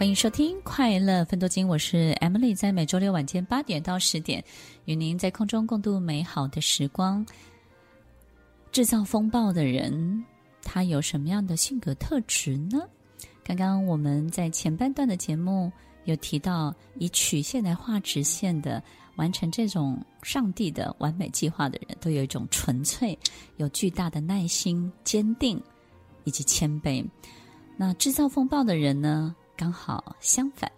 欢迎收听《快乐分多金》，我是 Emily，在每周六晚间八点到十点，与您在空中共度美好的时光。制造风暴的人，他有什么样的性格特质呢？刚刚我们在前半段的节目有提到，以曲线来画直线的，完成这种上帝的完美计划的人，都有一种纯粹、有巨大的耐心、坚定以及谦卑。那制造风暴的人呢？刚好相反，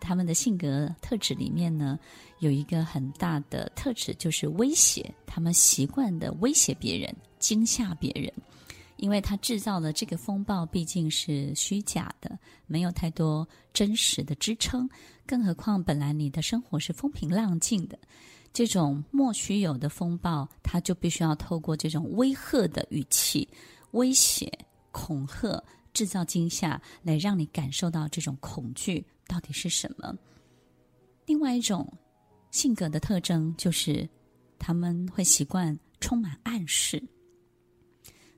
他们的性格特质里面呢，有一个很大的特质，就是威胁。他们习惯的威胁别人，惊吓别人，因为他制造的这个风暴毕竟是虚假的，没有太多真实的支撑。更何况，本来你的生活是风平浪静的，这种莫须有的风暴，他就必须要透过这种威吓的语气、威胁、恐吓。制造惊吓，来让你感受到这种恐惧到底是什么。另外一种性格的特征就是，他们会习惯充满暗示。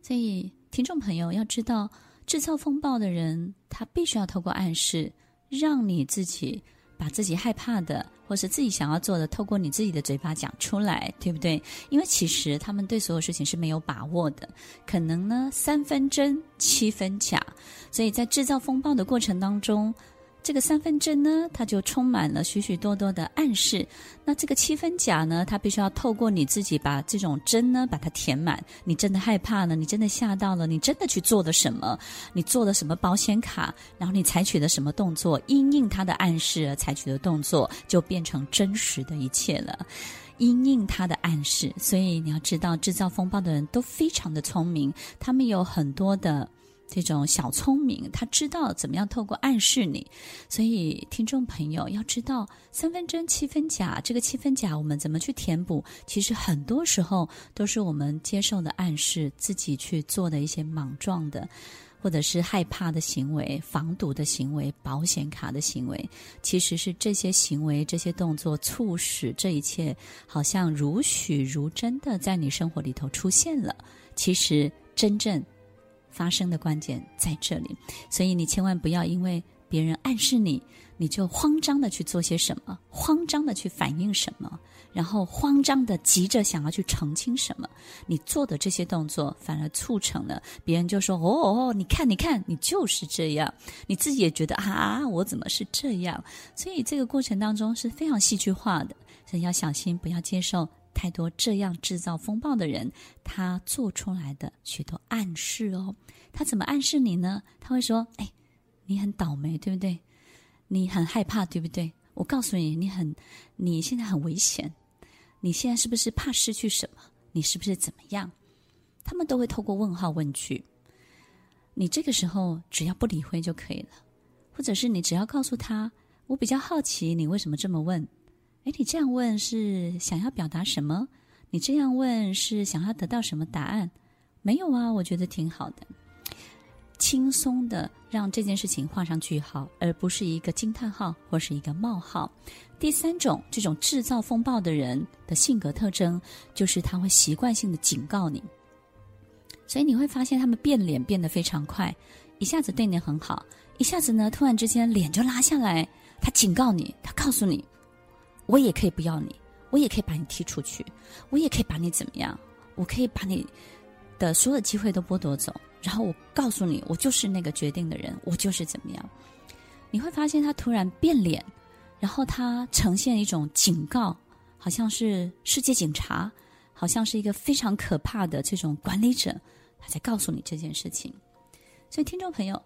所以，听众朋友要知道，制造风暴的人，他必须要透过暗示，让你自己。把自己害怕的，或是自己想要做的，透过你自己的嘴巴讲出来，对不对？因为其实他们对所有事情是没有把握的，可能呢三分真七分假，所以在制造风暴的过程当中。这个三分真呢，它就充满了许许多多的暗示。那这个七分假呢，它必须要透过你自己把这种真呢，把它填满。你真的害怕了，你真的吓到了，你真的去做了什么？你做了什么保险卡？然后你采取了什么动作？因应它的暗示而采取的动作，就变成真实的一切了。因应它的暗示，所以你要知道，制造风暴的人都非常的聪明，他们有很多的。这种小聪明，他知道怎么样透过暗示你，所以听众朋友要知道三分真七分假，这个七分假我们怎么去填补？其实很多时候都是我们接受的暗示，自己去做的一些莽撞的，或者是害怕的行为、防堵的行为、保险卡的行为，其实是这些行为、这些动作促使这一切好像如许如真的在你生活里头出现了。其实真正。发生的关键在这里，所以你千万不要因为别人暗示你，你就慌张的去做些什么，慌张的去反应什么，然后慌张的急着想要去澄清什么。你做的这些动作，反而促成了别人就说：“哦哦，你看，你看，你就是这样。”你自己也觉得啊，我怎么是这样？所以这个过程当中是非常戏剧化的，所以要小心，不要接受。太多这样制造风暴的人，他做出来的许多暗示哦。他怎么暗示你呢？他会说：“哎，你很倒霉，对不对？你很害怕，对不对？我告诉你，你很，你现在很危险。你现在是不是怕失去什么？你是不是怎么样？”他们都会透过问号问句。你这个时候只要不理会就可以了，或者是你只要告诉他：“我比较好奇，你为什么这么问？”哎，你这样问是想要表达什么？你这样问是想要得到什么答案？没有啊，我觉得挺好的，轻松的让这件事情画上句号，而不是一个惊叹号或是一个冒号。第三种，这种制造风暴的人的性格特征，就是他会习惯性的警告你，所以你会发现他们变脸变得非常快，一下子对你很好，一下子呢，突然之间脸就拉下来，他警告你，他告诉你。我也可以不要你，我也可以把你踢出去，我也可以把你怎么样？我可以把你的所有机会都剥夺走，然后我告诉你，我就是那个决定的人，我就是怎么样？你会发现他突然变脸，然后他呈现一种警告，好像是世界警察，好像是一个非常可怕的这种管理者，他在告诉你这件事情。所以，听众朋友，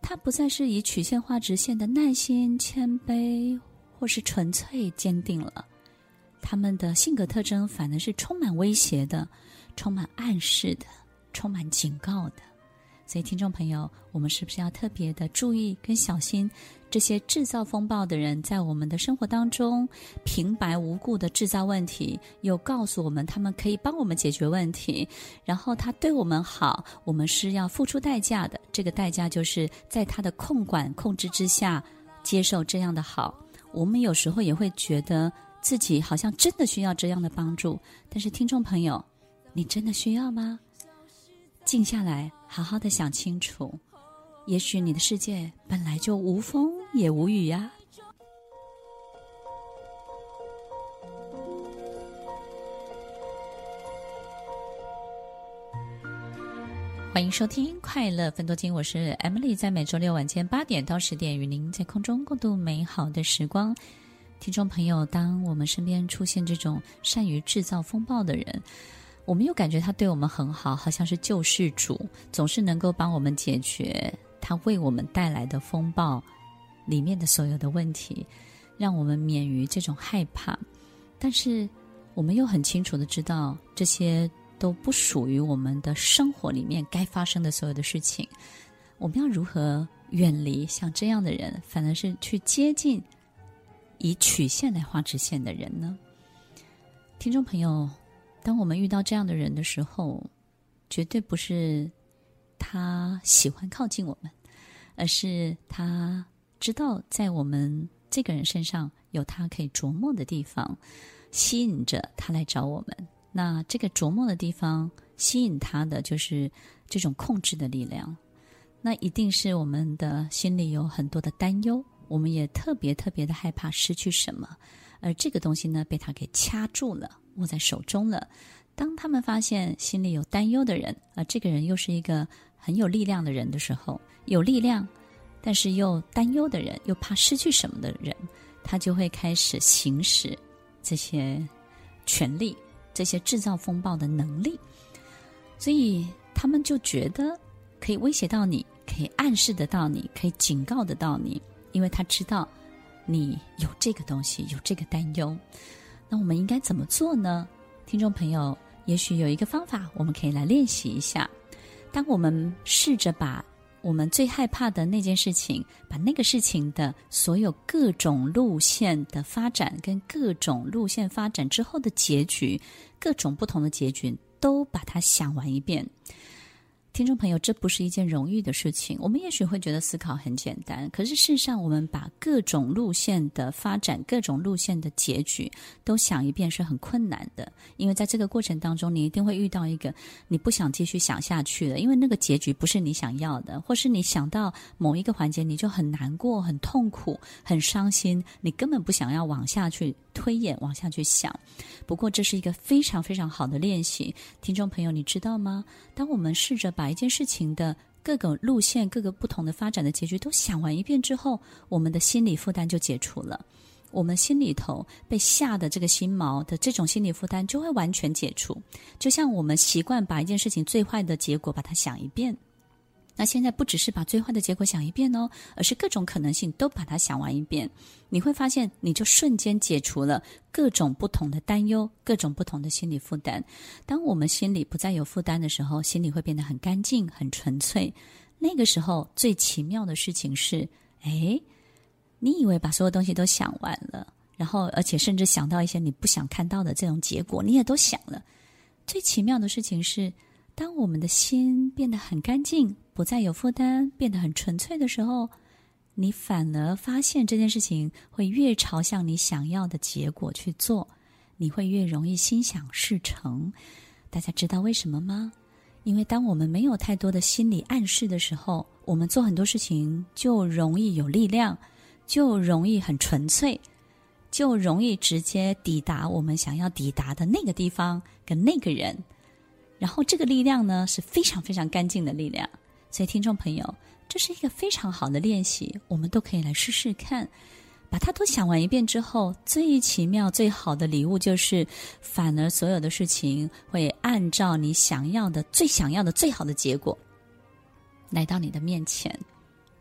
他不再是以曲线画直线的耐心、谦卑。或是纯粹坚定了，他们的性格特征反而是充满威胁的、充满暗示的、充满警告的。所以，听众朋友，我们是不是要特别的注意跟小心这些制造风暴的人，在我们的生活当中平白无故的制造问题，又告诉我们他们可以帮我们解决问题，然后他对我们好，我们是要付出代价的。这个代价就是在他的控管、控制之下接受这样的好。我们有时候也会觉得自己好像真的需要这样的帮助，但是听众朋友，你真的需要吗？静下来，好好的想清楚，也许你的世界本来就无风也无雨呀。欢迎收听《快乐分多金》，我是 Emily，在每周六晚间八点到十点，与您在空中共度美好的时光。听众朋友，当我们身边出现这种善于制造风暴的人，我们又感觉他对我们很好，好像是救世主，总是能够帮我们解决他为我们带来的风暴里面的所有的问题，让我们免于这种害怕。但是，我们又很清楚的知道这些。都不属于我们的生活里面该发生的所有的事情，我们要如何远离像这样的人，反而是去接近以曲线来画直线的人呢？听众朋友，当我们遇到这样的人的时候，绝对不是他喜欢靠近我们，而是他知道在我们这个人身上有他可以琢磨的地方，吸引着他来找我们。那这个琢磨的地方，吸引他的就是这种控制的力量。那一定是我们的心里有很多的担忧，我们也特别特别的害怕失去什么，而这个东西呢，被他给掐住了，握在手中了。当他们发现心里有担忧的人，而这个人又是一个很有力量的人的时候，有力量，但是又担忧的人，又怕失去什么的人，他就会开始行使这些权力。这些制造风暴的能力，所以他们就觉得可以威胁到你，可以暗示得到你，可以警告得到你，因为他知道你有这个东西，有这个担忧。那我们应该怎么做呢？听众朋友，也许有一个方法，我们可以来练习一下。当我们试着把我们最害怕的那件事情，把那个事情的所有各种路线的发展，跟各种路线发展之后的结局，各种不同的结局，都把它想完一遍。听众朋友，这不是一件容易的事情。我们也许会觉得思考很简单，可是事实上，我们把各种路线的发展、各种路线的结局都想一遍是很困难的。因为在这个过程当中，你一定会遇到一个你不想继续想下去的，因为那个结局不是你想要的，或是你想到某一个环节你就很难过、很痛苦、很伤心，你根本不想要往下去推演、往下去想。不过，这是一个非常非常好的练习。听众朋友，你知道吗？当我们试着把把一件事情的各个路线、各个不同的发展的结局都想完一遍之后，我们的心理负担就解除了。我们心里头被吓的这个心毛的这种心理负担就会完全解除。就像我们习惯把一件事情最坏的结果把它想一遍。那现在不只是把最坏的结果想一遍哦，而是各种可能性都把它想完一遍。你会发现，你就瞬间解除了各种不同的担忧，各种不同的心理负担。当我们心里不再有负担的时候，心里会变得很干净、很纯粹。那个时候，最奇妙的事情是：哎，你以为把所有东西都想完了，然后而且甚至想到一些你不想看到的这种结果，你也都想了。最奇妙的事情是，当我们的心变得很干净，不再有负担，变得很纯粹的时候，你反而发现这件事情会越朝向你想要的结果去做，你会越容易心想事成。大家知道为什么吗？因为当我们没有太多的心理暗示的时候，我们做很多事情就容易有力量，就容易很纯粹，就容易直接抵达我们想要抵达的那个地方跟那个人。然后这个力量呢，是非常非常干净的力量，所以听众朋友，这是一个非常好的练习，我们都可以来试试看。把它都想完一遍之后，最奇妙、最好的礼物就是，反而所有的事情会按照你想要的、最想要的、最好的结果来到你的面前，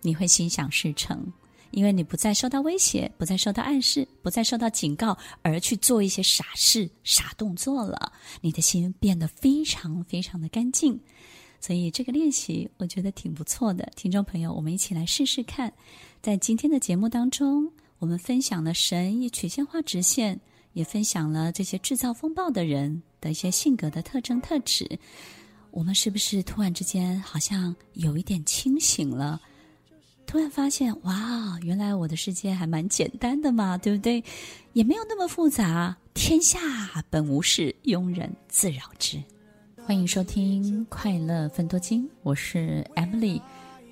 你会心想事成。因为你不再受到威胁，不再受到暗示，不再受到警告，而去做一些傻事、傻动作了，你的心变得非常非常的干净。所以这个练习我觉得挺不错的，听众朋友，我们一起来试试看。在今天的节目当中，我们分享了神以曲线画直线，也分享了这些制造风暴的人的一些性格的特征特质。我们是不是突然之间好像有一点清醒了？突然发现，哇，原来我的世界还蛮简单的嘛，对不对？也没有那么复杂。天下本无事，庸人自扰之。欢迎收听《快乐分多金》，我是 Emily。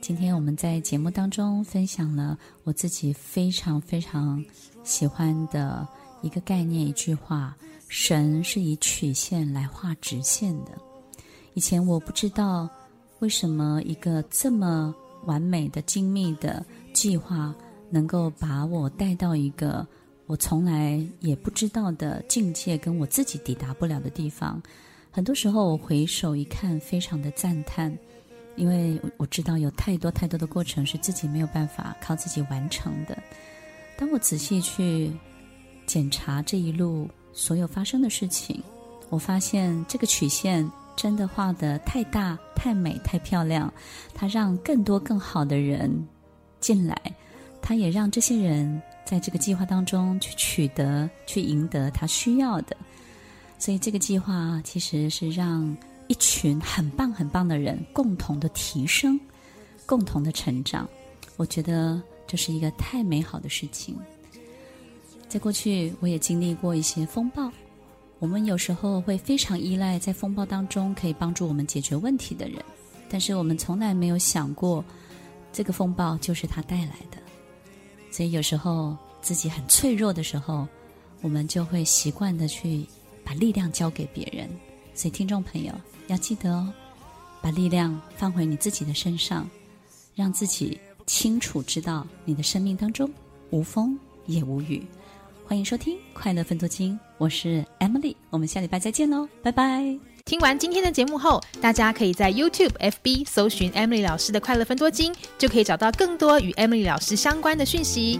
今天我们在节目当中分享了我自己非常非常喜欢的一个概念，一句话：神是以曲线来画直线的。以前我不知道为什么一个这么完美的、精密的计划能够把我带到一个我从来也不知道的境界，跟我自己抵达不了的地方。很多时候我回首一看，非常的赞叹。因为我知道有太多太多的过程是自己没有办法靠自己完成的。当我仔细去检查这一路所有发生的事情，我发现这个曲线真的画得太大、太美、太漂亮。它让更多更好的人进来，它也让这些人在这个计划当中去取得、去赢得他需要的。所以这个计划其实是让。一群很棒很棒的人共同的提升，共同的成长，我觉得这是一个太美好的事情。在过去，我也经历过一些风暴，我们有时候会非常依赖在风暴当中可以帮助我们解决问题的人，但是我们从来没有想过，这个风暴就是他带来的。所以有时候自己很脆弱的时候，我们就会习惯的去把力量交给别人。所以听众朋友。要记得哦，把力量放回你自己的身上，让自己清楚知道你的生命当中无风也无雨。欢迎收听《快乐分多金》，我是 Emily，我们下礼拜再见喽，拜拜。听完今天的节目后，大家可以在 YouTube、FB 搜寻 Emily 老师的《快乐分多金》，就可以找到更多与 Emily 老师相关的讯息。